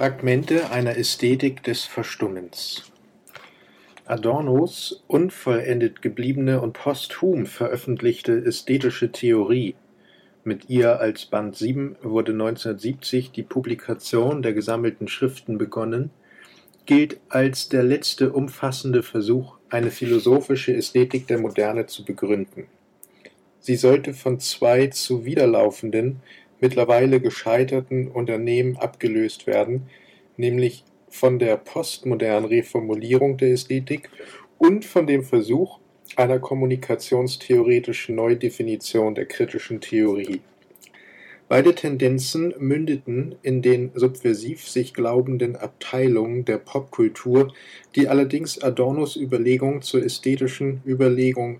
Fragmente einer Ästhetik des Verstummens Adornos unvollendet gebliebene und posthum veröffentlichte Ästhetische Theorie mit ihr als Band 7 wurde 1970 die Publikation der gesammelten Schriften begonnen, gilt als der letzte umfassende Versuch, eine philosophische Ästhetik der Moderne zu begründen. Sie sollte von zwei zuwiderlaufenden mittlerweile gescheiterten Unternehmen abgelöst werden, nämlich von der postmodernen Reformulierung der Ästhetik und von dem Versuch einer kommunikationstheoretischen Neudefinition der kritischen Theorie. Beide Tendenzen mündeten in den subversiv sich glaubenden Abteilungen der Popkultur, die allerdings Adornos Überlegung zur ästhetischen Überlegung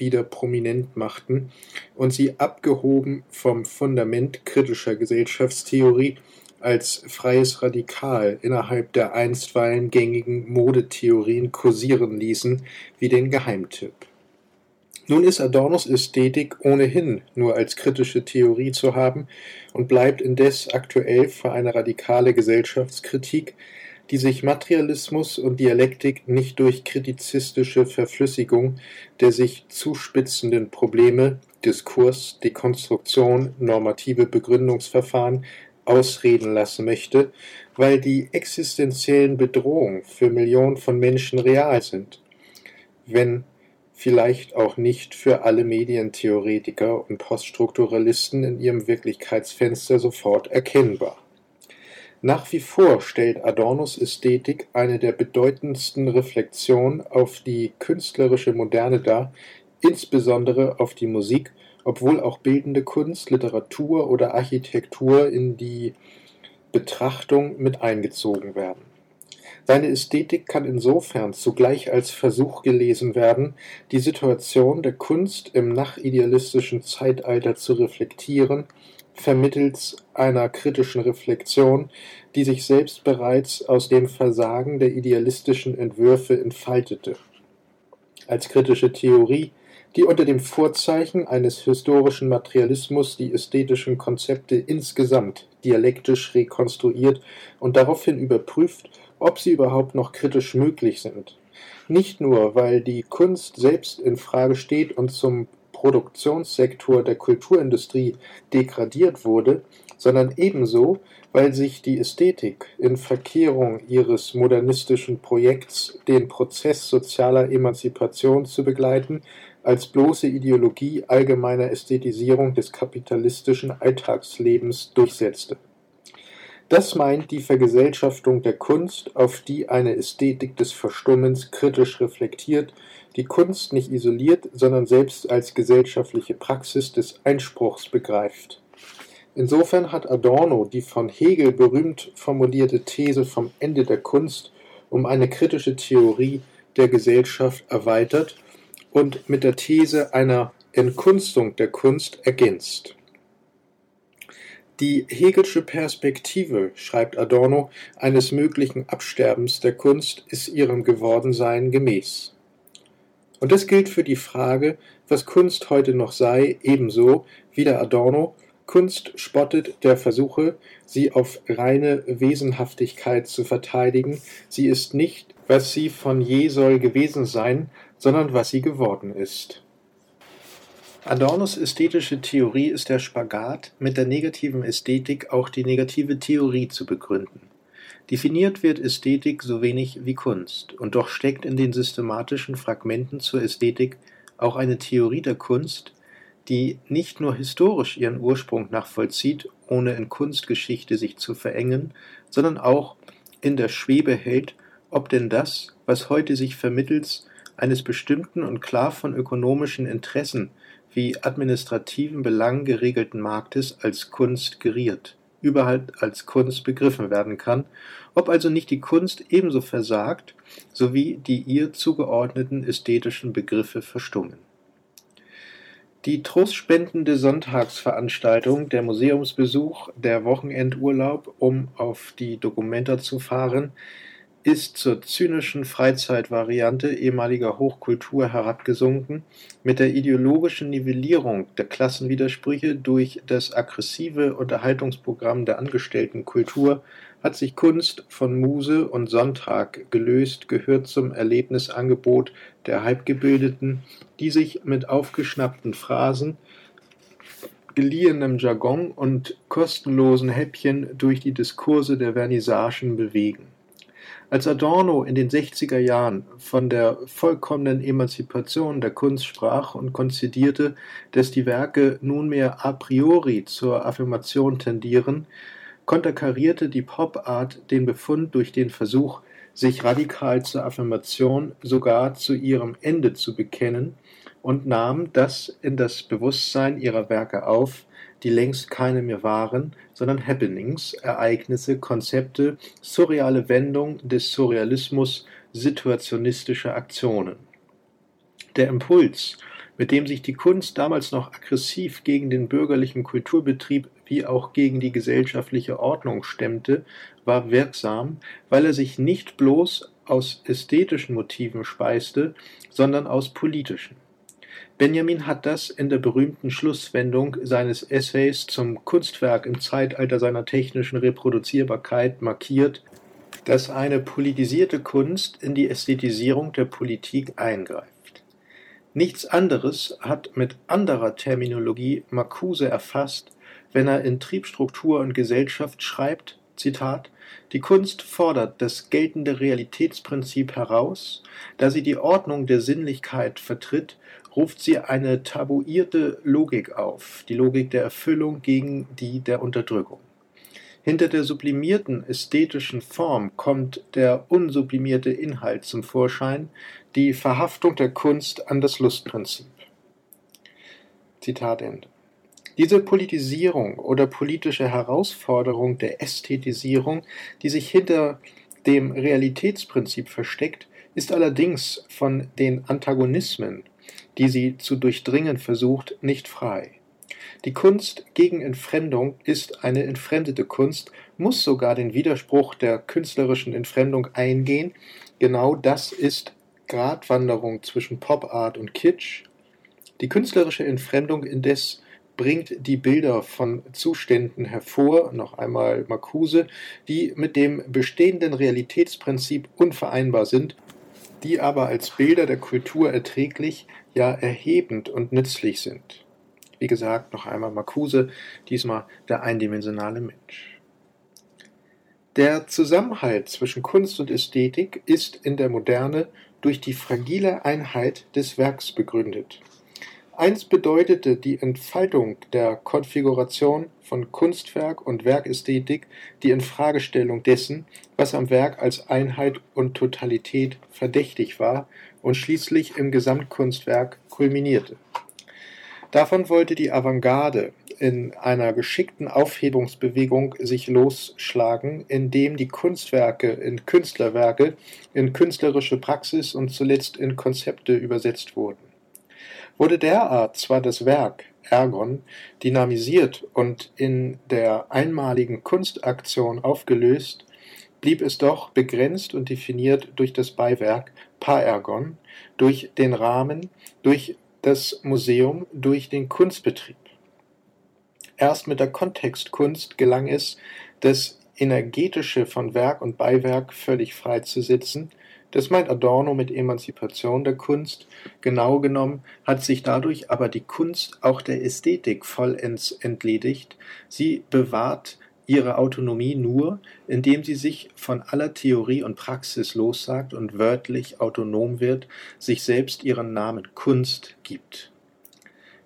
wieder prominent machten und sie abgehoben vom Fundament kritischer Gesellschaftstheorie als freies Radikal innerhalb der einstweilen gängigen Modetheorien kursieren ließen wie den Geheimtipp. Nun ist Adornos Ästhetik ohnehin nur als kritische Theorie zu haben und bleibt indes aktuell für eine radikale Gesellschaftskritik, die sich Materialismus und Dialektik nicht durch kritizistische Verflüssigung der sich zuspitzenden Probleme Diskurs, Dekonstruktion, normative Begründungsverfahren ausreden lassen möchte, weil die existenziellen Bedrohungen für Millionen von Menschen real sind, wenn vielleicht auch nicht für alle Medientheoretiker und Poststrukturalisten in ihrem Wirklichkeitsfenster sofort erkennbar. Nach wie vor stellt Adornos Ästhetik eine der bedeutendsten Reflexionen auf die künstlerische Moderne dar, insbesondere auf die Musik, obwohl auch bildende Kunst, Literatur oder Architektur in die Betrachtung mit eingezogen werden. Seine Ästhetik kann insofern zugleich als Versuch gelesen werden, die Situation der Kunst im nachidealistischen Zeitalter zu reflektieren vermittels einer kritischen Reflexion, die sich selbst bereits aus dem Versagen der idealistischen Entwürfe entfaltete. Als kritische Theorie, die unter dem Vorzeichen eines historischen Materialismus die ästhetischen Konzepte insgesamt dialektisch rekonstruiert und daraufhin überprüft, ob sie überhaupt noch kritisch möglich sind. Nicht nur, weil die Kunst selbst in Frage steht und zum Produktionssektor der Kulturindustrie degradiert wurde, sondern ebenso, weil sich die Ästhetik in Verkehrung ihres modernistischen Projekts, den Prozess sozialer Emanzipation zu begleiten, als bloße Ideologie allgemeiner Ästhetisierung des kapitalistischen Alltagslebens durchsetzte. Das meint die Vergesellschaftung der Kunst, auf die eine Ästhetik des Verstummens kritisch reflektiert die Kunst nicht isoliert, sondern selbst als gesellschaftliche Praxis des Einspruchs begreift. Insofern hat Adorno die von Hegel berühmt formulierte These vom Ende der Kunst um eine kritische Theorie der Gesellschaft erweitert und mit der These einer Entkunstung der Kunst ergänzt. Die Hegelsche Perspektive, schreibt Adorno, eines möglichen Absterbens der Kunst ist ihrem Gewordensein gemäß. Und das gilt für die Frage, was Kunst heute noch sei, ebenso wie der Adorno Kunst spottet der Versuche, sie auf reine Wesenhaftigkeit zu verteidigen. Sie ist nicht, was sie von je soll gewesen sein, sondern was sie geworden ist. Adornos ästhetische Theorie ist der Spagat, mit der negativen Ästhetik auch die negative Theorie zu begründen. Definiert wird Ästhetik so wenig wie Kunst, und doch steckt in den systematischen Fragmenten zur Ästhetik auch eine Theorie der Kunst, die nicht nur historisch ihren Ursprung nachvollzieht, ohne in Kunstgeschichte sich zu verengen, sondern auch in der Schwebe hält, ob denn das, was heute sich vermittels eines bestimmten und klar von ökonomischen Interessen wie administrativen Belangen geregelten Marktes als Kunst geriert überhaupt als Kunst begriffen werden kann, ob also nicht die Kunst ebenso versagt, sowie die ihr zugeordneten ästhetischen Begriffe verstummen. Die trostspendende Sonntagsveranstaltung, der Museumsbesuch, der Wochenendurlaub, um auf die Dokumenta zu fahren, ist zur zynischen Freizeitvariante ehemaliger Hochkultur herabgesunken, mit der ideologischen Nivellierung der Klassenwidersprüche durch das aggressive Unterhaltungsprogramm der angestellten Kultur hat sich Kunst von Muse und Sonntag gelöst, gehört zum Erlebnisangebot der Halbgebildeten, die sich mit aufgeschnappten Phrasen, geliehenem Jargon und kostenlosen Häppchen durch die Diskurse der Vernissagen bewegen. Als Adorno in den 60er Jahren von der vollkommenen Emanzipation der Kunst sprach und konzidierte, dass die Werke nunmehr a priori zur Affirmation tendieren, konterkarierte die Pop-Art den Befund durch den Versuch, sich radikal zur Affirmation, sogar zu ihrem Ende zu bekennen und nahm das in das Bewusstsein ihrer Werke auf, die längst keine mehr waren, sondern Happenings, Ereignisse, Konzepte, surreale Wendung des Surrealismus, situationistische Aktionen. Der Impuls, mit dem sich die Kunst damals noch aggressiv gegen den bürgerlichen Kulturbetrieb wie auch gegen die gesellschaftliche Ordnung stemmte, war wirksam, weil er sich nicht bloß aus ästhetischen Motiven speiste, sondern aus politischen. Benjamin hat das in der berühmten Schlusswendung seines Essays zum Kunstwerk im Zeitalter seiner technischen Reproduzierbarkeit markiert, dass eine politisierte Kunst in die Ästhetisierung der Politik eingreift. Nichts anderes hat mit anderer Terminologie Marcuse erfasst, wenn er in Triebstruktur und Gesellschaft schreibt, Zitat, die Kunst fordert das geltende Realitätsprinzip heraus, da sie die Ordnung der Sinnlichkeit vertritt ruft sie eine tabuierte Logik auf, die Logik der Erfüllung gegen die der Unterdrückung. Hinter der sublimierten ästhetischen Form kommt der unsublimierte Inhalt zum Vorschein, die Verhaftung der Kunst an das Lustprinzip. Zitat Ende. Diese Politisierung oder politische Herausforderung der Ästhetisierung, die sich hinter dem Realitätsprinzip versteckt, ist allerdings von den Antagonismen die sie zu durchdringen versucht, nicht frei. Die Kunst gegen Entfremdung ist eine entfremdete Kunst, muss sogar den Widerspruch der künstlerischen Entfremdung eingehen. Genau das ist Gratwanderung zwischen Pop Art und Kitsch. Die künstlerische Entfremdung indes bringt die Bilder von Zuständen hervor, noch einmal Marcuse, die mit dem bestehenden Realitätsprinzip unvereinbar sind, die aber als Bilder der Kultur erträglich, ja erhebend und nützlich sind. Wie gesagt, noch einmal Marcuse, diesmal der eindimensionale Mensch. Der Zusammenhalt zwischen Kunst und Ästhetik ist in der Moderne durch die fragile Einheit des Werks begründet. Einst bedeutete die Entfaltung der Konfiguration von Kunstwerk und Werkästhetik die Infragestellung dessen, was am Werk als Einheit und Totalität verdächtig war und schließlich im Gesamtkunstwerk kulminierte. Davon wollte die Avantgarde in einer geschickten Aufhebungsbewegung sich losschlagen, indem die Kunstwerke in Künstlerwerke, in künstlerische Praxis und zuletzt in Konzepte übersetzt wurden. Wurde derart zwar das Werk Ergon dynamisiert und in der einmaligen Kunstaktion aufgelöst, blieb es doch begrenzt und definiert durch das Beiwerk Paergon, durch den Rahmen, durch das Museum, durch den Kunstbetrieb. Erst mit der Kontextkunst gelang es, das Energetische von Werk und Beiwerk völlig freizusetzen. Das meint Adorno mit Emanzipation der Kunst. Genau genommen hat sich dadurch aber die Kunst auch der Ästhetik vollends entledigt. Sie bewahrt ihre Autonomie nur, indem sie sich von aller Theorie und Praxis lossagt und wörtlich autonom wird, sich selbst ihren Namen Kunst gibt.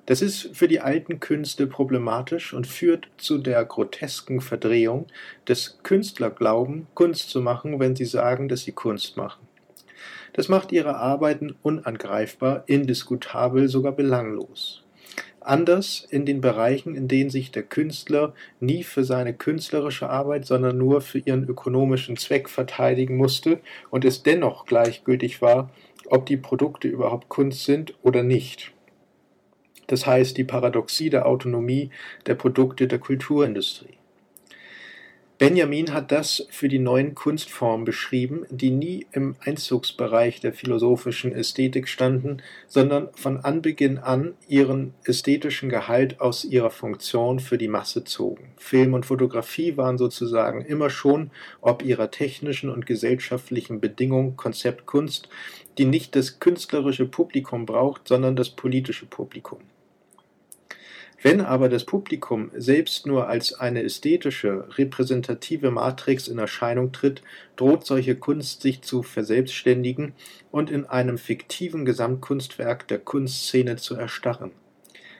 Das ist für die alten Künste problematisch und führt zu der grotesken Verdrehung des Künstlerglauben, Kunst zu machen, wenn sie sagen, dass sie Kunst machen. Das macht ihre Arbeiten unangreifbar, indiskutabel, sogar belanglos. Anders in den Bereichen, in denen sich der Künstler nie für seine künstlerische Arbeit, sondern nur für ihren ökonomischen Zweck verteidigen musste und es dennoch gleichgültig war, ob die Produkte überhaupt Kunst sind oder nicht. Das heißt die Paradoxie der Autonomie der Produkte der Kulturindustrie. Benjamin hat das für die neuen Kunstformen beschrieben, die nie im Einzugsbereich der philosophischen Ästhetik standen, sondern von Anbeginn an ihren ästhetischen Gehalt aus ihrer Funktion für die Masse zogen. Film und Fotografie waren sozusagen immer schon, ob ihrer technischen und gesellschaftlichen Bedingung, Konzeptkunst, die nicht das künstlerische Publikum braucht, sondern das politische Publikum. Wenn aber das Publikum selbst nur als eine ästhetische, repräsentative Matrix in Erscheinung tritt, droht solche Kunst sich zu verselbstständigen und in einem fiktiven Gesamtkunstwerk der Kunstszene zu erstarren.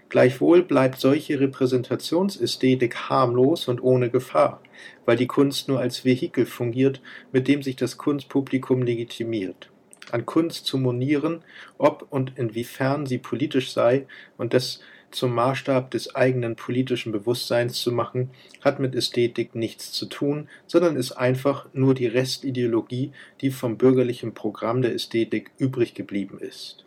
Gleichwohl bleibt solche Repräsentationsästhetik harmlos und ohne Gefahr, weil die Kunst nur als Vehikel fungiert, mit dem sich das Kunstpublikum legitimiert. An Kunst zu monieren, ob und inwiefern sie politisch sei und das zum Maßstab des eigenen politischen Bewusstseins zu machen, hat mit Ästhetik nichts zu tun, sondern ist einfach nur die Restideologie, die vom bürgerlichen Programm der Ästhetik übrig geblieben ist.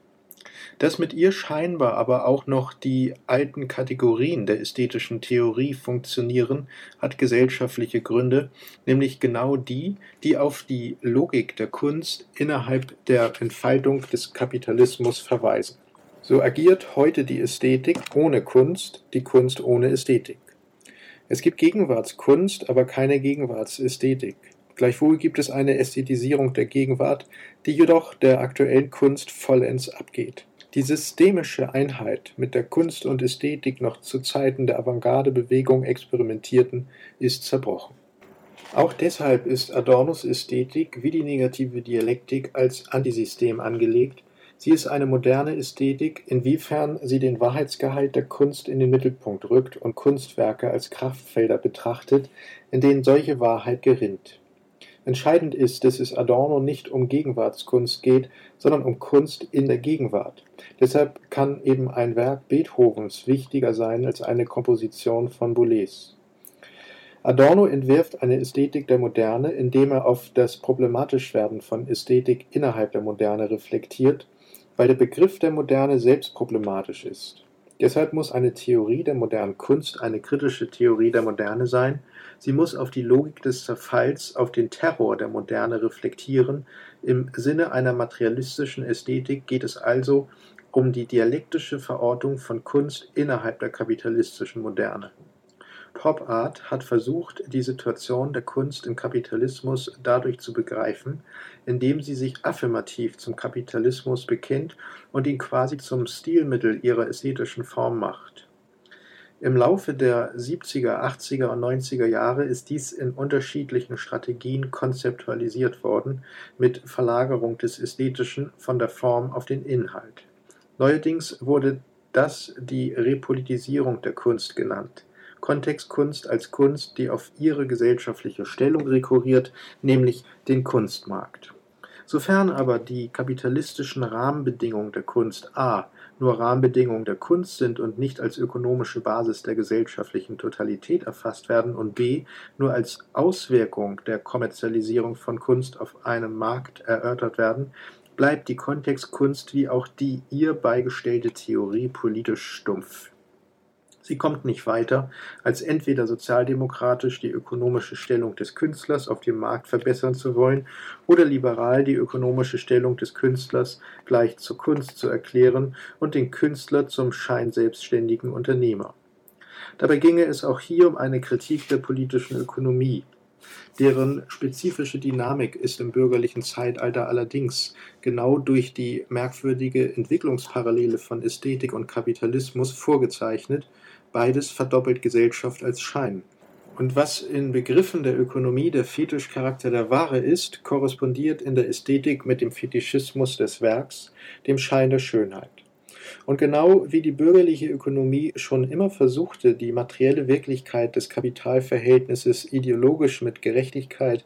Dass mit ihr scheinbar aber auch noch die alten Kategorien der ästhetischen Theorie funktionieren, hat gesellschaftliche Gründe, nämlich genau die, die auf die Logik der Kunst innerhalb der Entfaltung des Kapitalismus verweisen. So agiert heute die Ästhetik ohne Kunst, die Kunst ohne Ästhetik. Es gibt Gegenwartskunst, aber keine Gegenwartsästhetik. Gleichwohl gibt es eine Ästhetisierung der Gegenwart, die jedoch der aktuellen Kunst vollends abgeht. Die systemische Einheit, mit der Kunst und Ästhetik noch zu Zeiten der Avantgarde-Bewegung experimentierten, ist zerbrochen. Auch deshalb ist Adornos Ästhetik wie die negative Dialektik als Antisystem angelegt Sie ist eine moderne Ästhetik, inwiefern sie den Wahrheitsgehalt der Kunst in den Mittelpunkt rückt und Kunstwerke als Kraftfelder betrachtet, in denen solche Wahrheit gerinnt. Entscheidend ist, dass es Adorno nicht um Gegenwartskunst geht, sondern um Kunst in der Gegenwart. Deshalb kann eben ein Werk Beethovens wichtiger sein als eine Komposition von Boulez. Adorno entwirft eine Ästhetik der Moderne, indem er auf das Problematischwerden von Ästhetik innerhalb der Moderne reflektiert weil der Begriff der Moderne selbst problematisch ist. Deshalb muss eine Theorie der modernen Kunst eine kritische Theorie der Moderne sein, sie muss auf die Logik des Zerfalls, auf den Terror der Moderne reflektieren, im Sinne einer materialistischen Ästhetik geht es also um die dialektische Verortung von Kunst innerhalb der kapitalistischen Moderne Pop Art hat versucht, die Situation der Kunst im Kapitalismus dadurch zu begreifen, indem sie sich affirmativ zum Kapitalismus bekennt und ihn quasi zum Stilmittel ihrer ästhetischen Form macht. Im Laufe der 70er, 80er und 90er Jahre ist dies in unterschiedlichen Strategien konzeptualisiert worden, mit Verlagerung des Ästhetischen von der Form auf den Inhalt. Neuerdings wurde das die Repolitisierung der Kunst genannt. Kontextkunst als Kunst, die auf ihre gesellschaftliche Stellung rekurriert, nämlich den Kunstmarkt. Sofern aber die kapitalistischen Rahmenbedingungen der Kunst a. nur Rahmenbedingungen der Kunst sind und nicht als ökonomische Basis der gesellschaftlichen Totalität erfasst werden und b. nur als Auswirkung der Kommerzialisierung von Kunst auf einem Markt erörtert werden, bleibt die Kontextkunst wie auch die ihr beigestellte Theorie politisch stumpf Sie kommt nicht weiter, als entweder sozialdemokratisch die ökonomische Stellung des Künstlers auf dem Markt verbessern zu wollen oder liberal die ökonomische Stellung des Künstlers gleich zur Kunst zu erklären und den Künstler zum scheinselbstständigen Unternehmer. Dabei ginge es auch hier um eine Kritik der politischen Ökonomie. Deren spezifische Dynamik ist im bürgerlichen Zeitalter allerdings genau durch die merkwürdige Entwicklungsparallele von Ästhetik und Kapitalismus vorgezeichnet, Beides verdoppelt Gesellschaft als Schein. Und was in Begriffen der Ökonomie der Fetischcharakter der Ware ist, korrespondiert in der Ästhetik mit dem Fetischismus des Werks, dem Schein der Schönheit. Und genau wie die bürgerliche Ökonomie schon immer versuchte, die materielle Wirklichkeit des Kapitalverhältnisses ideologisch mit Gerechtigkeit,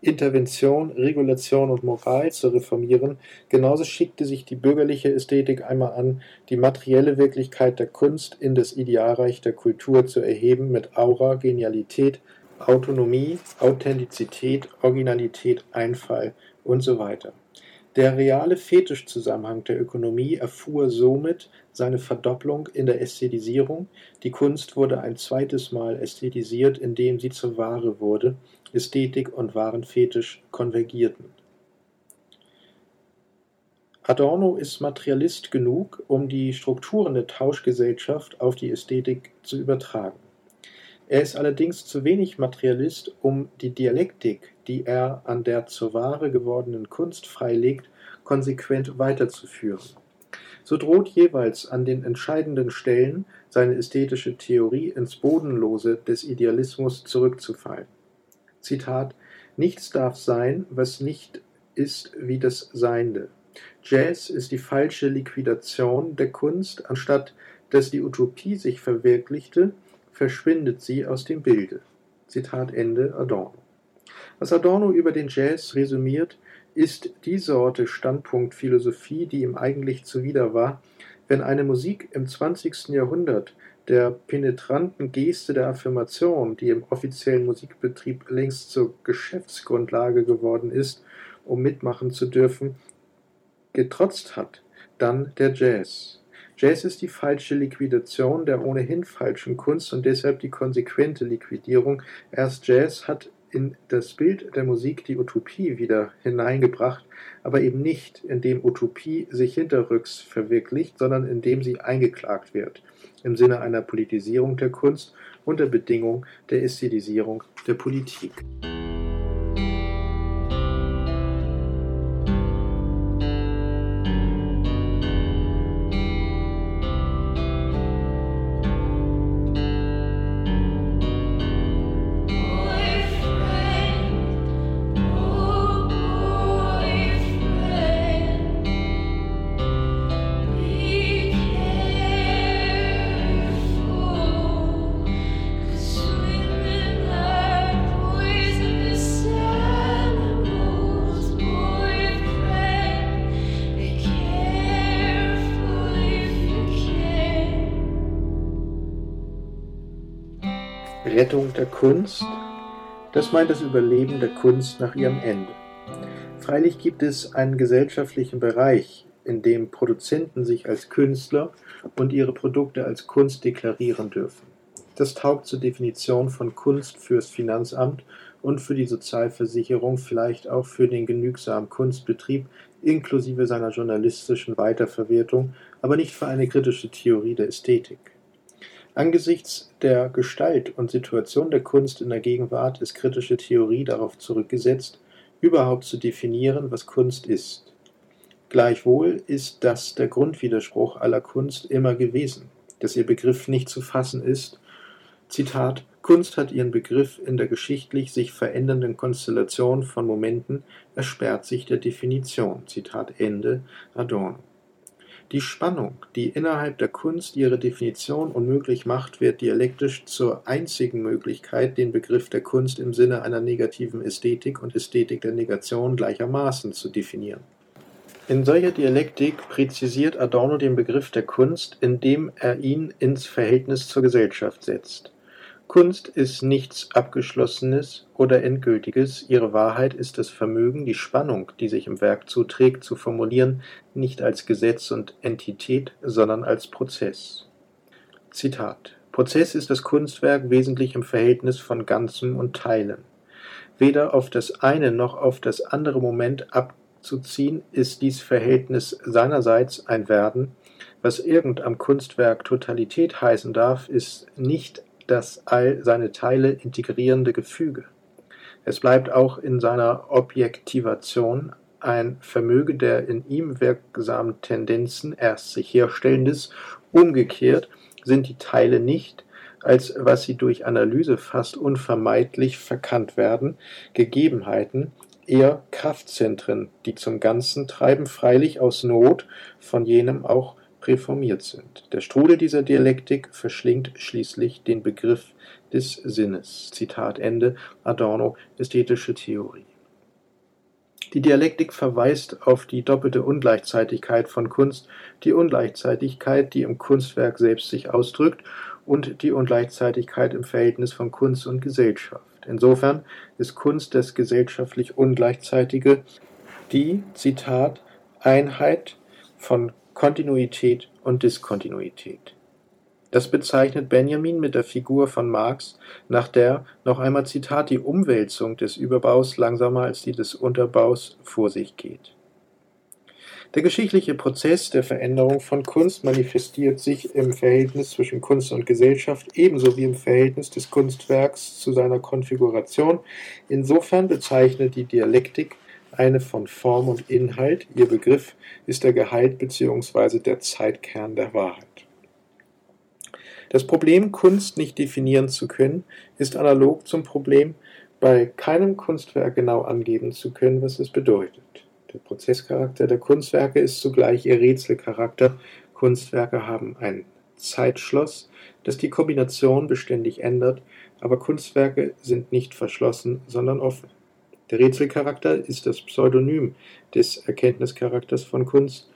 Intervention, Regulation und Moral zu reformieren, genauso schickte sich die bürgerliche Ästhetik einmal an, die materielle Wirklichkeit der Kunst in das Idealreich der Kultur zu erheben mit Aura, Genialität, Autonomie, Authentizität, Originalität, Einfall und so weiter. Der reale Fetischzusammenhang der Ökonomie erfuhr somit seine Verdopplung in der Ästhetisierung, die Kunst wurde ein zweites Mal ästhetisiert, indem sie zur Ware wurde, Ästhetik und Warenfetisch konvergierten. Adorno ist Materialist genug, um die Strukturen der Tauschgesellschaft auf die Ästhetik zu übertragen. Er ist allerdings zu wenig Materialist, um die Dialektik, die er an der zur Ware gewordenen Kunst freilegt, konsequent weiterzuführen. So droht jeweils an den entscheidenden Stellen seine ästhetische Theorie ins Bodenlose des Idealismus zurückzufallen. Zitat Nichts darf sein, was nicht ist wie das Seiende. Jazz ist die falsche Liquidation der Kunst, anstatt dass die Utopie sich verwirklichte, verschwindet sie aus dem Bilde. Zitat Ende Adorno. Was Adorno über den Jazz resümiert, ist die Sorte Standpunktphilosophie, die ihm eigentlich zuwider war, wenn eine Musik im 20. Jahrhundert der penetranten Geste der Affirmation, die im offiziellen Musikbetrieb längst zur Geschäftsgrundlage geworden ist, um mitmachen zu dürfen, getrotzt hat, dann der Jazz. Jazz ist die falsche Liquidation der ohnehin falschen Kunst und deshalb die konsequente Liquidierung. Erst Jazz hat in das Bild der Musik die Utopie wieder hineingebracht, aber eben nicht, indem Utopie sich hinterrücks verwirklicht, sondern indem sie eingeklagt wird, im Sinne einer Politisierung der Kunst unter Bedingung der Ästhetisierung der Politik. Rettung der Kunst, das meint das Überleben der Kunst nach ihrem Ende. Freilich gibt es einen gesellschaftlichen Bereich, in dem Produzenten sich als Künstler und ihre Produkte als Kunst deklarieren dürfen. Das taugt zur Definition von Kunst fürs Finanzamt und für die Sozialversicherung, vielleicht auch für den genügsamen Kunstbetrieb inklusive seiner journalistischen Weiterverwertung, aber nicht für eine kritische Theorie der Ästhetik. Angesichts der Gestalt und Situation der Kunst in der Gegenwart ist kritische Theorie darauf zurückgesetzt, überhaupt zu definieren, was Kunst ist. Gleichwohl ist das der Grundwiderspruch aller Kunst immer gewesen, dass ihr Begriff nicht zu fassen ist. Zitat Kunst hat ihren Begriff in der geschichtlich sich verändernden Konstellation von Momenten, ersperrt sich der Definition. Zitat Ende Adorno. Die Spannung, die innerhalb der Kunst ihre Definition unmöglich macht, wird dialektisch zur einzigen Möglichkeit, den Begriff der Kunst im Sinne einer negativen Ästhetik und Ästhetik der Negation gleichermaßen zu definieren. In solcher Dialektik präzisiert Adorno den Begriff der Kunst, indem er ihn ins Verhältnis zur Gesellschaft setzt. Kunst ist nichts Abgeschlossenes oder Endgültiges, ihre Wahrheit ist das Vermögen, die Spannung, die sich im Werk zuträgt, zu formulieren, nicht als Gesetz und Entität, sondern als Prozess. Zitat Prozess ist das Kunstwerk wesentlich im Verhältnis von Ganzem und Teilen. Weder auf das eine noch auf das andere Moment abzuziehen, ist dies Verhältnis seinerseits ein Werden. Was irgend am Kunstwerk Totalität heißen darf, ist nicht das all seine Teile integrierende Gefüge. Es bleibt auch in seiner Objektivation ein Vermöge der in ihm wirksamen Tendenzen erst sich herstellendes, umgekehrt sind die Teile nicht, als was sie durch Analyse fast unvermeidlich verkannt werden, Gegebenheiten, eher Kraftzentren, die zum Ganzen treiben, freilich aus Not, von jenem auch präformiert sind. Der Strudel dieser Dialektik verschlingt schließlich den Begriff des Sinnes. Zitat Ende Adorno Ästhetische Theorie. Die Dialektik verweist auf die doppelte Ungleichzeitigkeit von Kunst, die Ungleichzeitigkeit, die im Kunstwerk selbst sich ausdrückt, und die Ungleichzeitigkeit im Verhältnis von Kunst und Gesellschaft. Insofern ist Kunst das gesellschaftlich Ungleichzeitige, die, Zitat, Einheit von Kontinuität und Diskontinuität. Das bezeichnet Benjamin mit der Figur von Marx, nach der, noch einmal Zitat, die Umwälzung des Überbaus langsamer als die des Unterbaus vor sich geht. Der geschichtliche Prozess der Veränderung von Kunst manifestiert sich im Verhältnis zwischen Kunst und Gesellschaft ebenso wie im Verhältnis des Kunstwerks zu seiner Konfiguration. Insofern bezeichnet die Dialektik eine von Form und Inhalt, ihr Begriff ist der Gehalt bzw. der Zeitkern der Wahrheit. Das Problem, Kunst nicht definieren zu können, ist analog zum Problem, bei keinem Kunstwerk genau angeben zu können, was es bedeutet. Der Prozesscharakter der Kunstwerke ist zugleich ihr Rätselcharakter. Kunstwerke haben ein Zeitschloss, das die Kombination beständig ändert, aber Kunstwerke sind nicht verschlossen, sondern offen. Der Rätselcharakter ist das Pseudonym des Erkenntnischarakters von Kunst.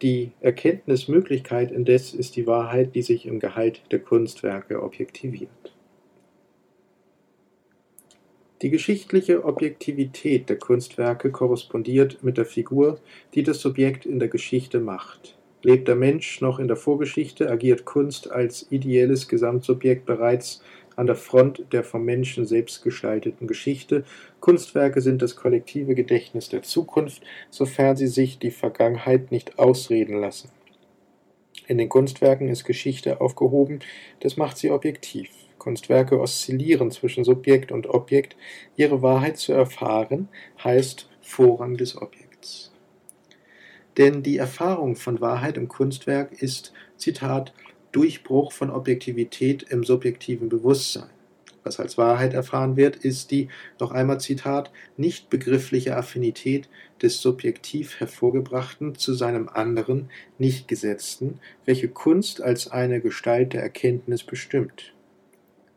Die Erkenntnismöglichkeit indes ist die Wahrheit, die sich im Gehalt der Kunstwerke objektiviert. Die geschichtliche Objektivität der Kunstwerke korrespondiert mit der Figur, die das Subjekt in der Geschichte macht. Lebt der Mensch noch in der Vorgeschichte, agiert Kunst als ideelles Gesamtsubjekt bereits an der Front der vom Menschen selbst gestalteten Geschichte. Kunstwerke sind das kollektive Gedächtnis der Zukunft, sofern sie sich die Vergangenheit nicht ausreden lassen. In den Kunstwerken ist Geschichte aufgehoben, das macht sie objektiv. Kunstwerke oszillieren zwischen Subjekt und Objekt. Ihre Wahrheit zu erfahren heißt Vorrang des Objekts. Denn die Erfahrung von Wahrheit im Kunstwerk ist, Zitat, Durchbruch von Objektivität im subjektiven Bewusstsein. Was als Wahrheit erfahren wird, ist die, noch einmal Zitat, nicht begriffliche Affinität des subjektiv Hervorgebrachten zu seinem anderen, nicht Gesetzten, welche Kunst als eine Gestalt der Erkenntnis bestimmt.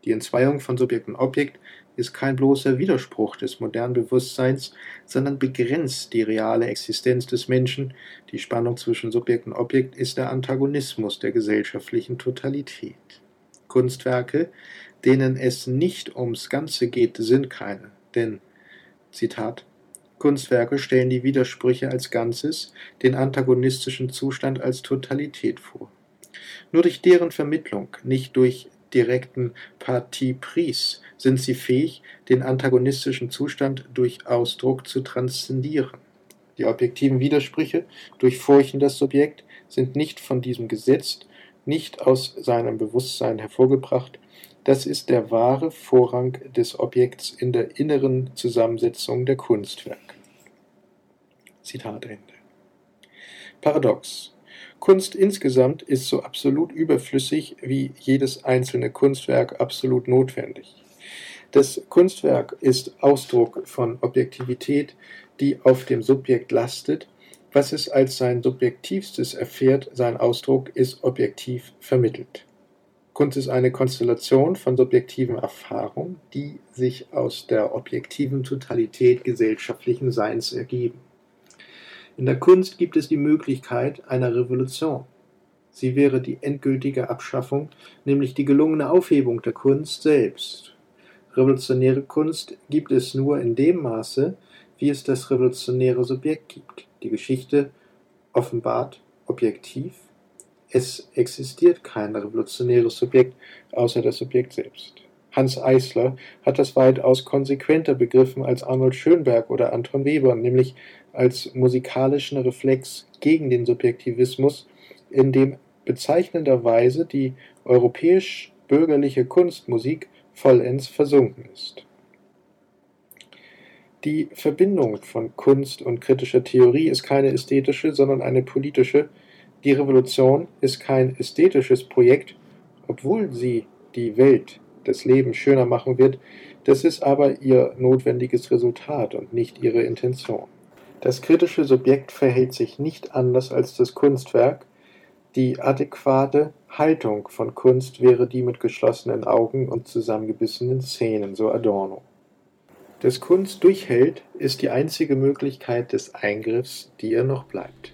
Die Entzweiung von Subjekt und Objekt ist kein bloßer Widerspruch des modernen Bewusstseins, sondern begrenzt die reale Existenz des Menschen. Die Spannung zwischen Subjekt und Objekt ist der Antagonismus der gesellschaftlichen Totalität. Kunstwerke, denen es nicht ums Ganze geht, sind keine, denn, Zitat, Kunstwerke stellen die Widersprüche als Ganzes, den antagonistischen Zustand als Totalität vor. Nur durch deren Vermittlung, nicht durch direkten Parti pris sind sie fähig, den antagonistischen Zustand durch Ausdruck zu transzendieren. Die objektiven Widersprüche durchfurchen das Subjekt, sind nicht von diesem gesetzt, nicht aus seinem Bewusstsein hervorgebracht, das ist der wahre Vorrang des Objekts in der inneren Zusammensetzung der Kunstwerke. Zitat Ende. Paradox. Kunst insgesamt ist so absolut überflüssig wie jedes einzelne Kunstwerk absolut notwendig. Das Kunstwerk ist Ausdruck von Objektivität, die auf dem Subjekt lastet. Was es als sein Subjektivstes erfährt, sein Ausdruck ist objektiv vermittelt. Kunst ist eine Konstellation von subjektiven Erfahrungen, die sich aus der objektiven Totalität gesellschaftlichen Seins ergeben. In der Kunst gibt es die Möglichkeit einer Revolution. Sie wäre die endgültige Abschaffung, nämlich die gelungene Aufhebung der Kunst selbst. Revolutionäre Kunst gibt es nur in dem Maße, wie es das revolutionäre Subjekt gibt. Die Geschichte offenbart objektiv. Es existiert kein revolutionäres Subjekt außer das Subjekt selbst. Hans Eisler hat das weitaus konsequenter begriffen als Arnold Schönberg oder Anton Weber, nämlich als musikalischen Reflex gegen den Subjektivismus, in dem bezeichnenderweise die europäisch-bürgerliche Kunstmusik vollends versunken ist. Die Verbindung von Kunst und kritischer Theorie ist keine ästhetische, sondern eine politische. Die Revolution ist kein ästhetisches Projekt, obwohl sie die Welt das Leben schöner machen wird, das ist aber ihr notwendiges Resultat und nicht ihre Intention. Das kritische Subjekt verhält sich nicht anders als das Kunstwerk, die adäquate Haltung von Kunst wäre die mit geschlossenen Augen und zusammengebissenen Zähnen, so Adorno. Dass Kunst durchhält, ist die einzige Möglichkeit des Eingriffs, die ihr noch bleibt.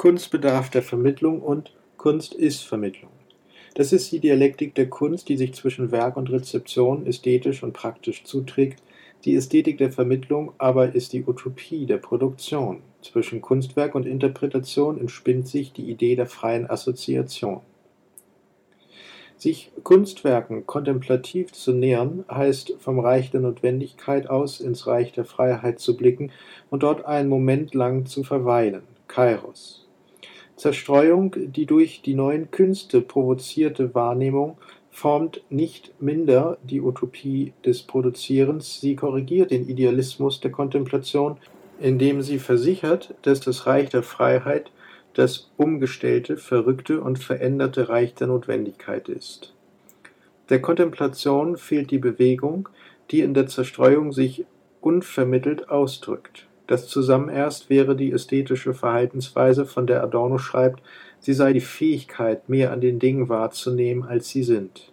Kunst bedarf der Vermittlung und Kunst ist Vermittlung. Das ist die Dialektik der Kunst, die sich zwischen Werk und Rezeption ästhetisch und praktisch zuträgt. Die Ästhetik der Vermittlung aber ist die Utopie der Produktion. Zwischen Kunstwerk und Interpretation entspinnt sich die Idee der freien Assoziation. Sich Kunstwerken kontemplativ zu nähern, heißt vom Reich der Notwendigkeit aus ins Reich der Freiheit zu blicken und dort einen Moment lang zu verweilen (Kairos). Zerstreuung, die durch die neuen Künste provozierte Wahrnehmung formt nicht minder die Utopie des Produzierens, sie korrigiert den Idealismus der Kontemplation, indem sie versichert, dass das Reich der Freiheit das umgestellte, verrückte und veränderte Reich der Notwendigkeit ist. Der Kontemplation fehlt die Bewegung, die in der Zerstreuung sich unvermittelt ausdrückt. Das Zusammenerst wäre die ästhetische Verhaltensweise, von der Adorno schreibt, sie sei die Fähigkeit, mehr an den Dingen wahrzunehmen, als sie sind.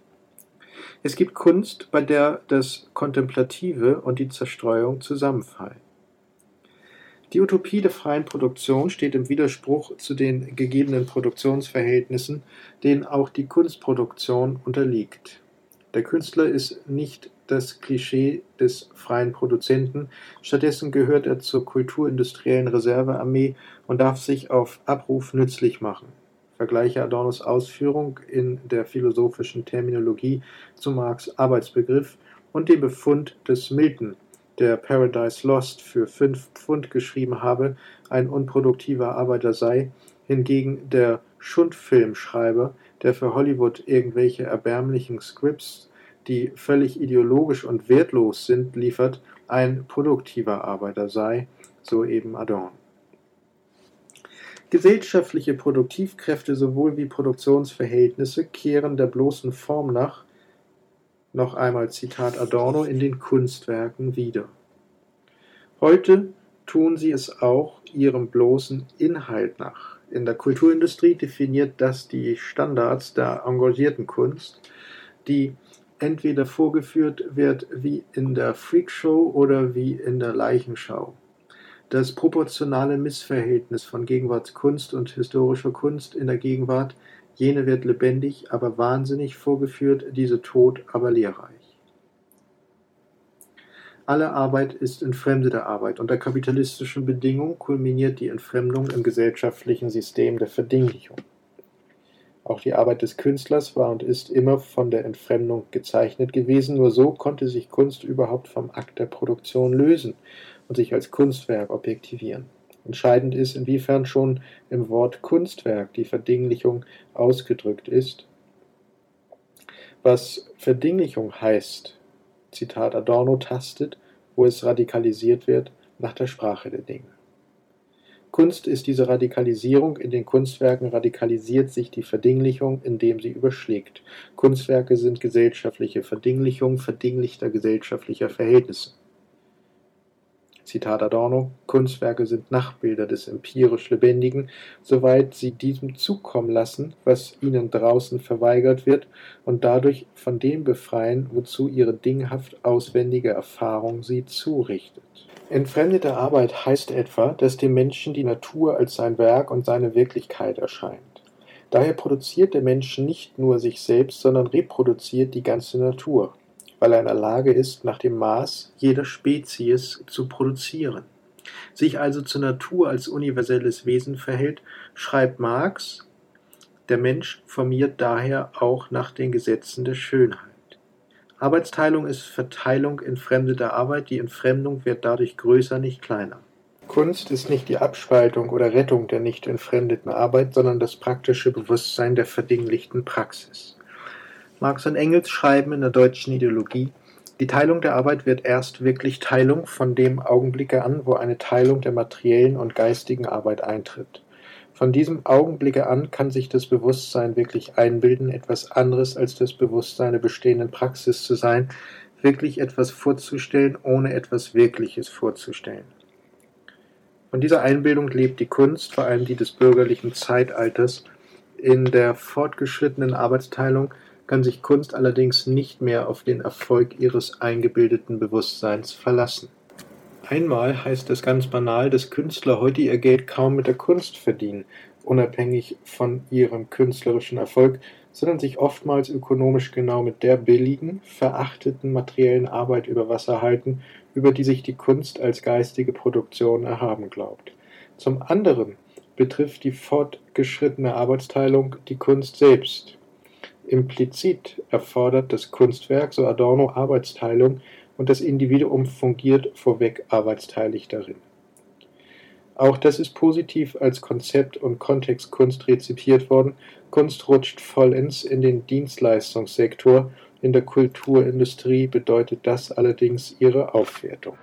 Es gibt Kunst, bei der das Kontemplative und die Zerstreuung zusammenfallen. Die Utopie der freien Produktion steht im Widerspruch zu den gegebenen Produktionsverhältnissen, denen auch die Kunstproduktion unterliegt. Der Künstler ist nicht das Klischee des freien Produzenten, stattdessen gehört er zur kulturindustriellen Reservearmee und darf sich auf Abruf nützlich machen. Vergleiche Adornos Ausführung in der philosophischen Terminologie zu Marx Arbeitsbegriff und den Befund des Milton der Paradise Lost für fünf Pfund geschrieben habe, ein unproduktiver Arbeiter sei, hingegen der Schundfilmschreiber, der für Hollywood irgendwelche erbärmlichen Scripts, die völlig ideologisch und wertlos sind, liefert, ein produktiver Arbeiter sei, so eben Adorn. Gesellschaftliche Produktivkräfte sowohl wie Produktionsverhältnisse kehren der bloßen Form nach noch einmal Zitat Adorno in den Kunstwerken wieder. Heute tun sie es auch ihrem bloßen Inhalt nach. In der Kulturindustrie definiert das die Standards der engagierten Kunst, die entweder vorgeführt wird wie in der Freakshow oder wie in der Leichenschau. Das proportionale Missverhältnis von Gegenwartskunst und historischer Kunst in der Gegenwart Jene wird lebendig, aber wahnsinnig vorgeführt, diese tot, aber lehrreich. Alle Arbeit ist entfremdete Arbeit. Unter kapitalistischen Bedingungen kulminiert die Entfremdung im gesellschaftlichen System der Verdinglichung. Auch die Arbeit des Künstlers war und ist immer von der Entfremdung gezeichnet gewesen. Nur so konnte sich Kunst überhaupt vom Akt der Produktion lösen und sich als Kunstwerk objektivieren. Entscheidend ist, inwiefern schon im Wort Kunstwerk die Verdinglichung ausgedrückt ist. Was Verdinglichung heißt, Zitat Adorno tastet, wo es radikalisiert wird, nach der Sprache der Dinge. Kunst ist diese Radikalisierung, in den Kunstwerken radikalisiert sich die Verdinglichung, indem sie überschlägt. Kunstwerke sind gesellschaftliche Verdinglichung verdinglichter gesellschaftlicher Verhältnisse. Zitat Adorno, Kunstwerke sind Nachbilder des empirisch Lebendigen, soweit sie diesem zukommen lassen, was ihnen draußen verweigert wird, und dadurch von dem befreien, wozu ihre dinghaft auswendige Erfahrung sie zurichtet. Entfremdete Arbeit heißt etwa, dass dem Menschen die Natur als sein Werk und seine Wirklichkeit erscheint. Daher produziert der Mensch nicht nur sich selbst, sondern reproduziert die ganze Natur weil er in der Lage ist, nach dem Maß jeder Spezies zu produzieren. Sich also zur Natur als universelles Wesen verhält, schreibt Marx, der Mensch formiert daher auch nach den Gesetzen der Schönheit. Arbeitsteilung ist Verteilung entfremdeter Arbeit, die Entfremdung wird dadurch größer, nicht kleiner. Kunst ist nicht die Abspaltung oder Rettung der nicht entfremdeten Arbeit, sondern das praktische Bewusstsein der verdinglichten Praxis. Marx und Engels schreiben in der deutschen Ideologie, die Teilung der Arbeit wird erst wirklich Teilung von dem Augenblicke an, wo eine Teilung der materiellen und geistigen Arbeit eintritt. Von diesem Augenblicke an kann sich das Bewusstsein wirklich einbilden, etwas anderes als das Bewusstsein der bestehenden Praxis zu sein, wirklich etwas vorzustellen, ohne etwas Wirkliches vorzustellen. Von dieser Einbildung lebt die Kunst, vor allem die des bürgerlichen Zeitalters, in der fortgeschrittenen Arbeitsteilung kann sich Kunst allerdings nicht mehr auf den Erfolg ihres eingebildeten Bewusstseins verlassen. Einmal heißt es ganz banal, dass Künstler heute ihr Geld kaum mit der Kunst verdienen, unabhängig von ihrem künstlerischen Erfolg, sondern sich oftmals ökonomisch genau mit der billigen, verachteten materiellen Arbeit über Wasser halten, über die sich die Kunst als geistige Produktion erhaben glaubt. Zum anderen betrifft die fortgeschrittene Arbeitsteilung die Kunst selbst. Implizit erfordert das Kunstwerk, so Adorno, Arbeitsteilung und das Individuum fungiert vorweg arbeitsteilig darin. Auch das ist positiv als Konzept und Kontext Kunst rezipiert worden. Kunst rutscht vollends in den Dienstleistungssektor. In der Kulturindustrie bedeutet das allerdings ihre Aufwertung.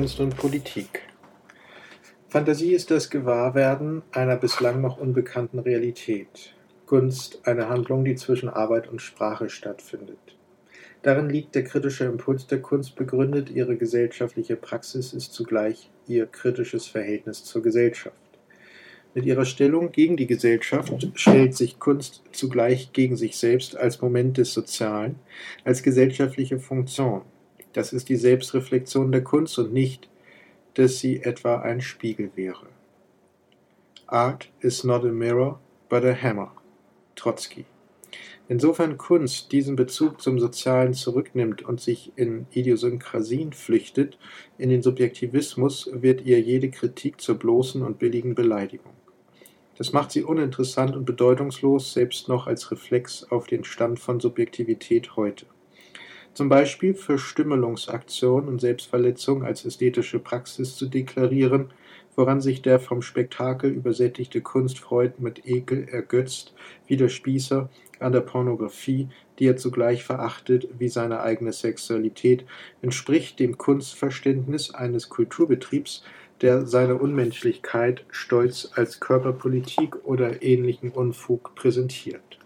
Kunst und Politik. Fantasie ist das Gewahrwerden einer bislang noch unbekannten Realität. Kunst eine Handlung, die zwischen Arbeit und Sprache stattfindet. Darin liegt der kritische Impuls der Kunst begründet, ihre gesellschaftliche Praxis ist zugleich ihr kritisches Verhältnis zur Gesellschaft. Mit ihrer Stellung gegen die Gesellschaft stellt sich Kunst zugleich gegen sich selbst als Moment des Sozialen, als gesellschaftliche Funktion. Das ist die Selbstreflexion der Kunst und nicht, dass sie etwa ein Spiegel wäre. Art is not a mirror, but a hammer. Trotzki. Insofern Kunst diesen Bezug zum Sozialen zurücknimmt und sich in Idiosynkrasien flüchtet, in den Subjektivismus, wird ihr jede Kritik zur bloßen und billigen Beleidigung. Das macht sie uninteressant und bedeutungslos, selbst noch als Reflex auf den Stand von Subjektivität heute zum Beispiel Verstümmelungsaktion und Selbstverletzung als ästhetische Praxis zu deklarieren, woran sich der vom Spektakel übersättigte Kunstfreund mit Ekel ergötzt, wie der Spießer an der Pornografie, die er zugleich verachtet wie seine eigene Sexualität, entspricht dem Kunstverständnis eines Kulturbetriebs, der seine Unmenschlichkeit stolz als Körperpolitik oder ähnlichen Unfug präsentiert.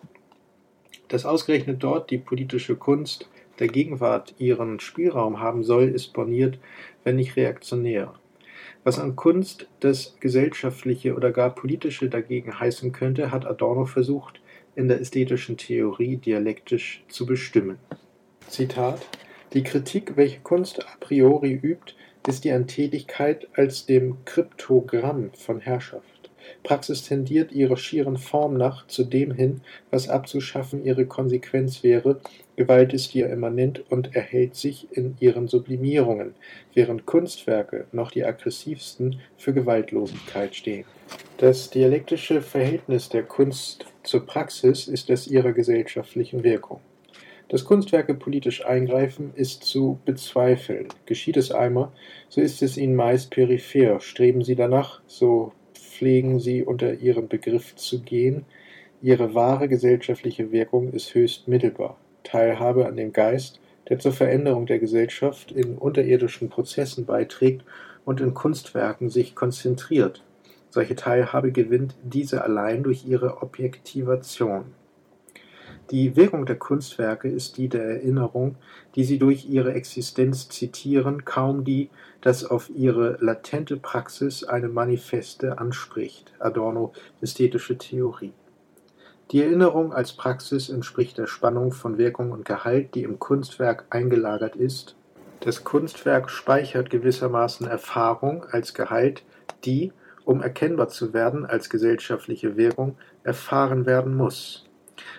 Dass ausgerechnet dort die politische Kunst der Gegenwart ihren Spielraum haben soll, ist borniert, wenn nicht reaktionär. Was an Kunst das Gesellschaftliche oder gar Politische dagegen heißen könnte, hat Adorno versucht, in der ästhetischen Theorie dialektisch zu bestimmen. Zitat Die Kritik, welche Kunst a priori übt, ist die an Tätigkeit als dem Kryptogramm von Herrschaft. Praxis tendiert ihrer schieren Form nach zu dem hin, was abzuschaffen ihre Konsequenz wäre, Gewalt ist ihr immanent und erhält sich in ihren Sublimierungen, während Kunstwerke, noch die aggressivsten, für Gewaltlosigkeit stehen. Das dialektische Verhältnis der Kunst zur Praxis ist das ihrer gesellschaftlichen Wirkung. Dass Kunstwerke politisch eingreifen, ist zu bezweifeln. Geschieht es einmal, so ist es ihnen meist peripher. Streben sie danach, so pflegen sie unter ihren Begriff zu gehen. Ihre wahre gesellschaftliche Wirkung ist höchst mittelbar. Teilhabe an dem Geist, der zur Veränderung der Gesellschaft in unterirdischen Prozessen beiträgt und in Kunstwerken sich konzentriert. Solche Teilhabe gewinnt diese allein durch ihre Objektivation. Die Wirkung der Kunstwerke ist die der Erinnerung, die sie durch ihre Existenz zitieren, kaum die, dass auf ihre latente Praxis eine manifeste anspricht. Adorno Ästhetische Theorie. Die Erinnerung als Praxis entspricht der Spannung von Wirkung und Gehalt, die im Kunstwerk eingelagert ist. Das Kunstwerk speichert gewissermaßen Erfahrung als Gehalt, die, um erkennbar zu werden als gesellschaftliche Wirkung, erfahren werden muss.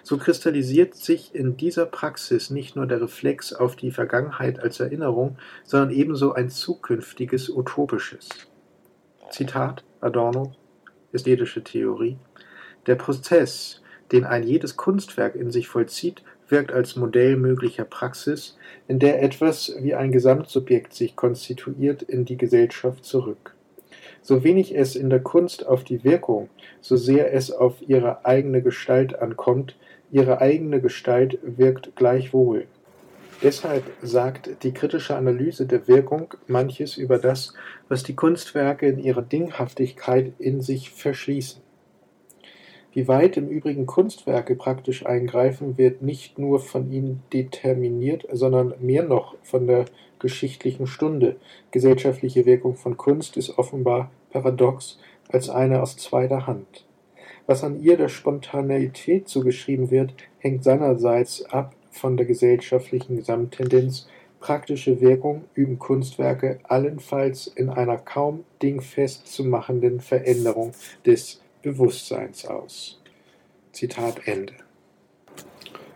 So kristallisiert sich in dieser Praxis nicht nur der Reflex auf die Vergangenheit als Erinnerung, sondern ebenso ein zukünftiges Utopisches. Zitat Adorno Ästhetische Theorie Der Prozess, den ein jedes Kunstwerk in sich vollzieht, wirkt als Modell möglicher Praxis, in der etwas wie ein Gesamtsubjekt sich konstituiert, in die Gesellschaft zurück. So wenig es in der Kunst auf die Wirkung, so sehr es auf ihre eigene Gestalt ankommt, ihre eigene Gestalt wirkt gleichwohl. Deshalb sagt die kritische Analyse der Wirkung manches über das, was die Kunstwerke in ihrer Dinghaftigkeit in sich verschließen. Wie weit im Übrigen Kunstwerke praktisch eingreifen, wird nicht nur von ihnen determiniert, sondern mehr noch von der geschichtlichen Stunde. Gesellschaftliche Wirkung von Kunst ist offenbar paradox als eine aus zweiter Hand. Was an ihr der Spontaneität zugeschrieben wird, hängt seinerseits ab von der gesellschaftlichen Gesamttendenz. Praktische Wirkung üben Kunstwerke allenfalls in einer kaum dingfest zu machenden Veränderung des Bewusstseins aus. Zitat Ende.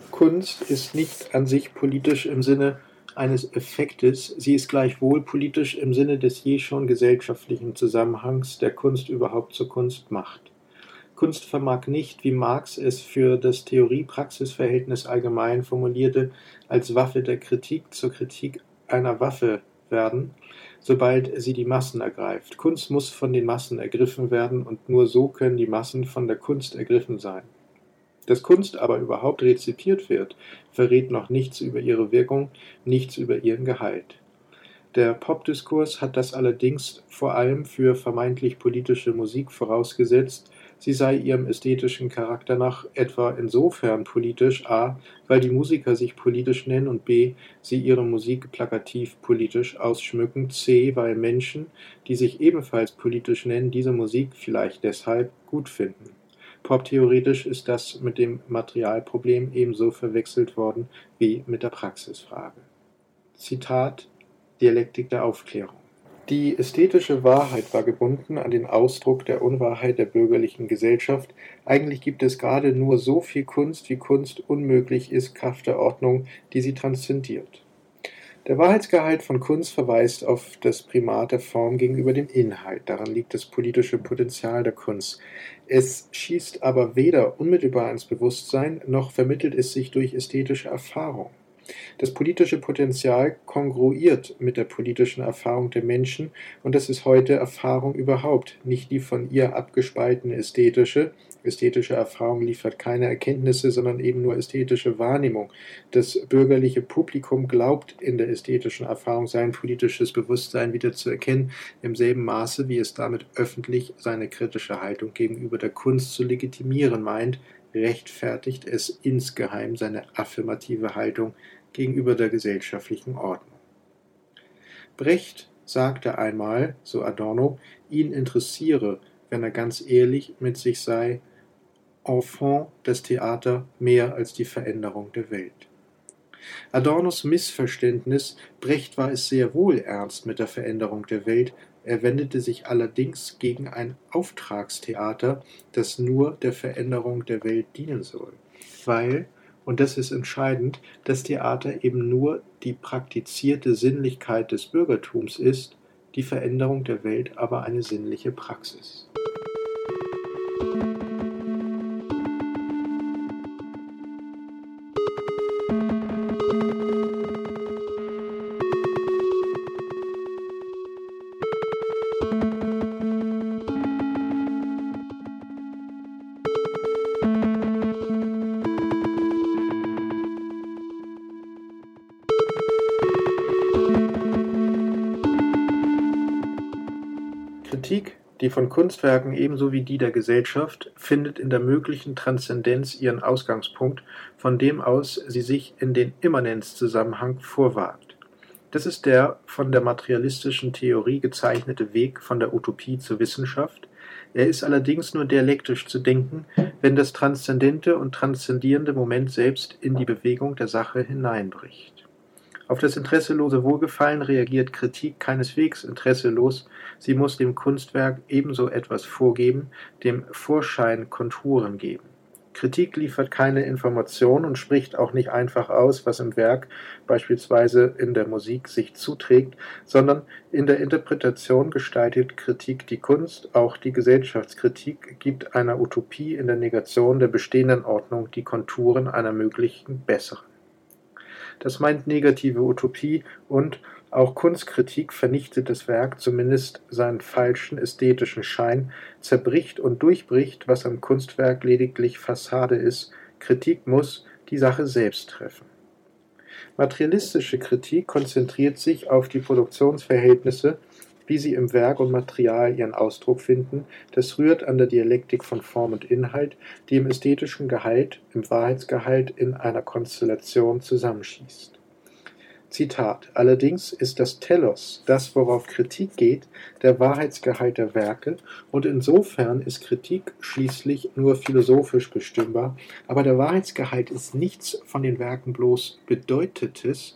Kunst ist nicht an sich politisch im Sinne eines Effektes, sie ist gleichwohl politisch im Sinne des je schon gesellschaftlichen Zusammenhangs, der Kunst überhaupt zur Kunst macht. Kunst vermag nicht, wie Marx es für das Theorie-Praxis-Verhältnis allgemein formulierte, als Waffe der Kritik zur Kritik einer Waffe werden, sobald sie die Massen ergreift. Kunst muss von den Massen ergriffen werden, und nur so können die Massen von der Kunst ergriffen sein. Dass Kunst aber überhaupt rezipiert wird, verrät noch nichts über ihre Wirkung, nichts über ihren Gehalt. Der Popdiskurs hat das allerdings vor allem für vermeintlich politische Musik vorausgesetzt, sie sei ihrem ästhetischen Charakter nach etwa insofern politisch a, weil die Musiker sich politisch nennen und b, sie ihre Musik plakativ politisch ausschmücken, c, weil Menschen, die sich ebenfalls politisch nennen, diese Musik vielleicht deshalb gut finden. Poptheoretisch ist das mit dem Materialproblem ebenso verwechselt worden wie mit der Praxisfrage. Zitat Dialektik der Aufklärung die ästhetische Wahrheit war gebunden an den Ausdruck der Unwahrheit der bürgerlichen Gesellschaft. Eigentlich gibt es gerade nur so viel Kunst, wie Kunst unmöglich ist, Kraft der Ordnung, die sie transzendiert. Der Wahrheitsgehalt von Kunst verweist auf das Primat der Form gegenüber dem Inhalt. Daran liegt das politische Potenzial der Kunst. Es schießt aber weder unmittelbar ins Bewusstsein, noch vermittelt es sich durch ästhetische Erfahrung. Das politische Potenzial kongruiert mit der politischen Erfahrung der Menschen, und das ist heute Erfahrung überhaupt, nicht die von ihr abgespaltene ästhetische. Ästhetische Erfahrung liefert keine Erkenntnisse, sondern eben nur ästhetische Wahrnehmung. Das bürgerliche Publikum glaubt in der ästhetischen Erfahrung sein politisches Bewusstsein wieder zu erkennen, im selben Maße, wie es damit öffentlich seine kritische Haltung gegenüber der Kunst zu legitimieren meint, rechtfertigt es insgeheim seine affirmative Haltung gegenüber der gesellschaftlichen Ordnung. Brecht sagte einmal, so Adorno, ihn interessiere, wenn er ganz ehrlich mit sich sei, Enfant das Theater mehr als die Veränderung der Welt. Adornos Missverständnis, Brecht war es sehr wohl ernst mit der Veränderung der Welt, er wendete sich allerdings gegen ein Auftragstheater, das nur der Veränderung der Welt dienen soll, weil, und das ist entscheidend, das Theater eben nur die praktizierte Sinnlichkeit des Bürgertums ist, die Veränderung der Welt aber eine sinnliche Praxis. Die von Kunstwerken ebenso wie die der Gesellschaft, findet in der möglichen Transzendenz ihren Ausgangspunkt, von dem aus sie sich in den Immanenzzusammenhang vorwagt. Das ist der von der materialistischen Theorie gezeichnete Weg von der Utopie zur Wissenschaft. Er ist allerdings nur dialektisch zu denken, wenn das transzendente und transzendierende Moment selbst in die Bewegung der Sache hineinbricht. Auf das interesselose Wohlgefallen reagiert Kritik keineswegs interesselos, sie muss dem Kunstwerk ebenso etwas vorgeben, dem Vorschein Konturen geben. Kritik liefert keine Information und spricht auch nicht einfach aus, was im Werk, beispielsweise in der Musik, sich zuträgt, sondern in der Interpretation gestaltet Kritik die Kunst, auch die Gesellschaftskritik gibt einer Utopie in der Negation der bestehenden Ordnung die Konturen einer möglichen besseren. Das meint negative Utopie und auch Kunstkritik vernichtet das Werk, zumindest seinen falschen ästhetischen Schein, zerbricht und durchbricht, was am Kunstwerk lediglich Fassade ist. Kritik muss die Sache selbst treffen. Materialistische Kritik konzentriert sich auf die Produktionsverhältnisse, wie sie im Werk und Material ihren Ausdruck finden, das rührt an der Dialektik von Form und Inhalt, die im ästhetischen Gehalt, im Wahrheitsgehalt in einer Konstellation zusammenschießt. Zitat: Allerdings ist das Telos, das worauf Kritik geht, der Wahrheitsgehalt der Werke, und insofern ist Kritik schließlich nur philosophisch bestimmbar, aber der Wahrheitsgehalt ist nichts von den Werken bloß Bedeutetes,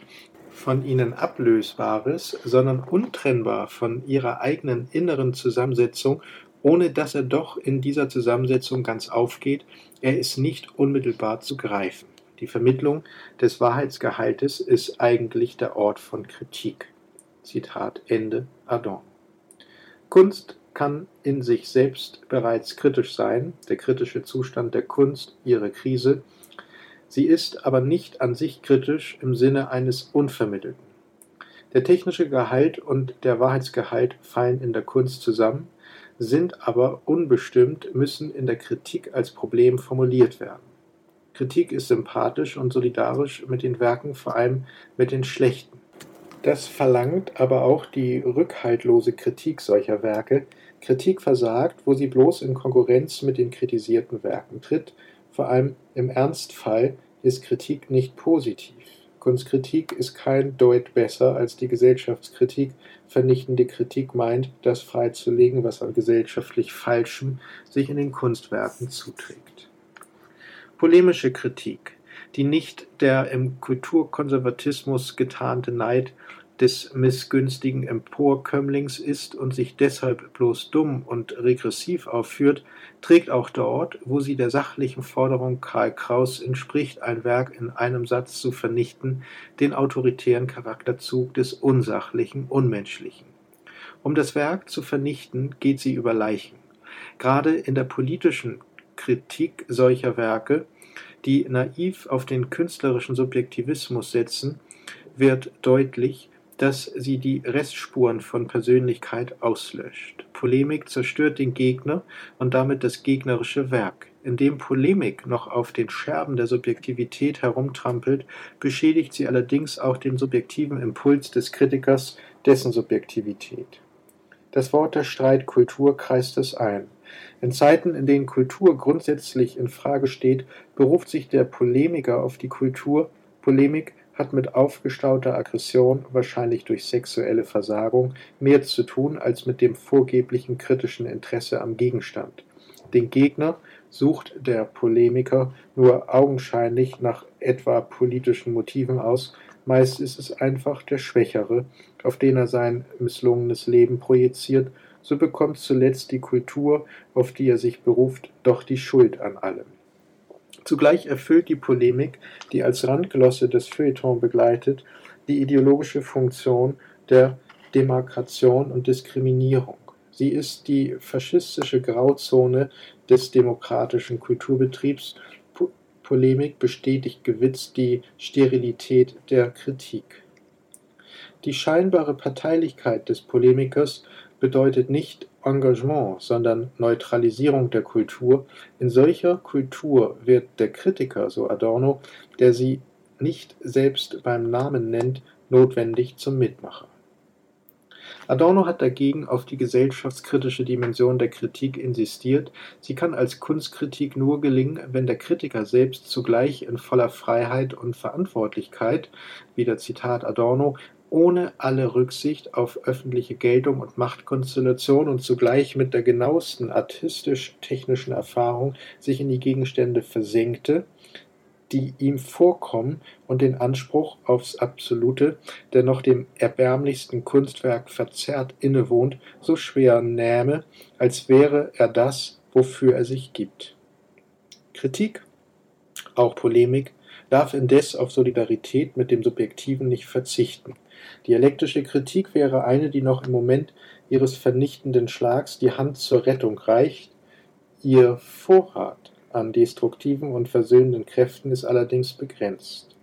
von ihnen Ablösbares, sondern untrennbar von ihrer eigenen inneren Zusammensetzung, ohne dass er doch in dieser Zusammensetzung ganz aufgeht, er ist nicht unmittelbar zu greifen. Die Vermittlung des Wahrheitsgehaltes ist eigentlich der Ort von Kritik. Zitat Ende Adorno. Kunst kann in sich selbst bereits kritisch sein, der kritische Zustand der Kunst, ihre Krise. Sie ist aber nicht an sich kritisch im Sinne eines Unvermittelten. Der technische Gehalt und der Wahrheitsgehalt fallen in der Kunst zusammen, sind aber unbestimmt, müssen in der Kritik als Problem formuliert werden. Kritik ist sympathisch und solidarisch mit den Werken, vor allem mit den schlechten. Das verlangt aber auch die rückhaltlose Kritik solcher Werke. Kritik versagt, wo sie bloß in Konkurrenz mit den kritisierten Werken tritt. Vor allem im Ernstfall ist Kritik nicht positiv. Kunstkritik ist kein Deut besser als die Gesellschaftskritik. Vernichtende Kritik meint, das freizulegen, was an gesellschaftlich Falschem sich in den Kunstwerken zuträgt. Polemische Kritik, die nicht der im Kulturkonservatismus getarnte Neid des missgünstigen Emporkömmlings ist und sich deshalb bloß dumm und regressiv aufführt, trägt auch dort, wo sie der sachlichen Forderung Karl Kraus entspricht, ein Werk in einem Satz zu vernichten, den autoritären Charakterzug des Unsachlichen, Unmenschlichen. Um das Werk zu vernichten, geht sie über Leichen. Gerade in der politischen Kritik solcher Werke die naiv auf den künstlerischen Subjektivismus setzen, wird deutlich, dass sie die Restspuren von Persönlichkeit auslöscht. Polemik zerstört den Gegner und damit das gegnerische Werk. Indem Polemik noch auf den Scherben der Subjektivität herumtrampelt, beschädigt sie allerdings auch den subjektiven Impuls des Kritikers, dessen Subjektivität. Das Wort der Streitkultur kreist es ein. In Zeiten, in denen Kultur grundsätzlich in Frage steht, beruft sich der Polemiker auf die Kultur. Polemik hat mit aufgestauter Aggression, wahrscheinlich durch sexuelle Versagung, mehr zu tun als mit dem vorgeblichen kritischen Interesse am Gegenstand. Den Gegner sucht der Polemiker nur augenscheinlich nach etwa politischen Motiven aus, meist ist es einfach der Schwächere, auf den er sein misslungenes Leben projiziert so bekommt zuletzt die Kultur, auf die er sich beruft, doch die Schuld an allem. Zugleich erfüllt die Polemik, die als Randglosse des Feuilleton begleitet, die ideologische Funktion der Demarkation und Diskriminierung. Sie ist die faschistische Grauzone des demokratischen Kulturbetriebs. Po Polemik bestätigt gewitzt die Sterilität der Kritik. Die scheinbare Parteilichkeit des Polemikers bedeutet nicht Engagement, sondern Neutralisierung der Kultur. In solcher Kultur wird der Kritiker, so Adorno, der sie nicht selbst beim Namen nennt, notwendig zum Mitmacher. Adorno hat dagegen auf die gesellschaftskritische Dimension der Kritik insistiert. Sie kann als Kunstkritik nur gelingen, wenn der Kritiker selbst zugleich in voller Freiheit und Verantwortlichkeit, wieder Zitat Adorno, ohne alle Rücksicht auf öffentliche Geltung und Machtkonstellation und zugleich mit der genauesten artistisch-technischen Erfahrung sich in die Gegenstände versenkte, die ihm vorkommen und den Anspruch aufs Absolute, der noch dem erbärmlichsten Kunstwerk verzerrt innewohnt, so schwer nähme, als wäre er das, wofür er sich gibt. Kritik, auch Polemik, darf indes auf Solidarität mit dem Subjektiven nicht verzichten. Dialektische Kritik wäre eine, die noch im Moment ihres vernichtenden Schlags die Hand zur Rettung reicht, ihr Vorrat an destruktiven und versöhnenden Kräften ist allerdings begrenzt.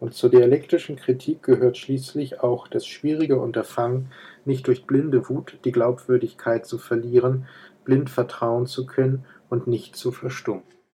Und zur dialektischen Kritik gehört schließlich auch das schwierige Unterfangen, nicht durch blinde Wut die Glaubwürdigkeit zu verlieren, blind vertrauen zu können und nicht zu verstummen.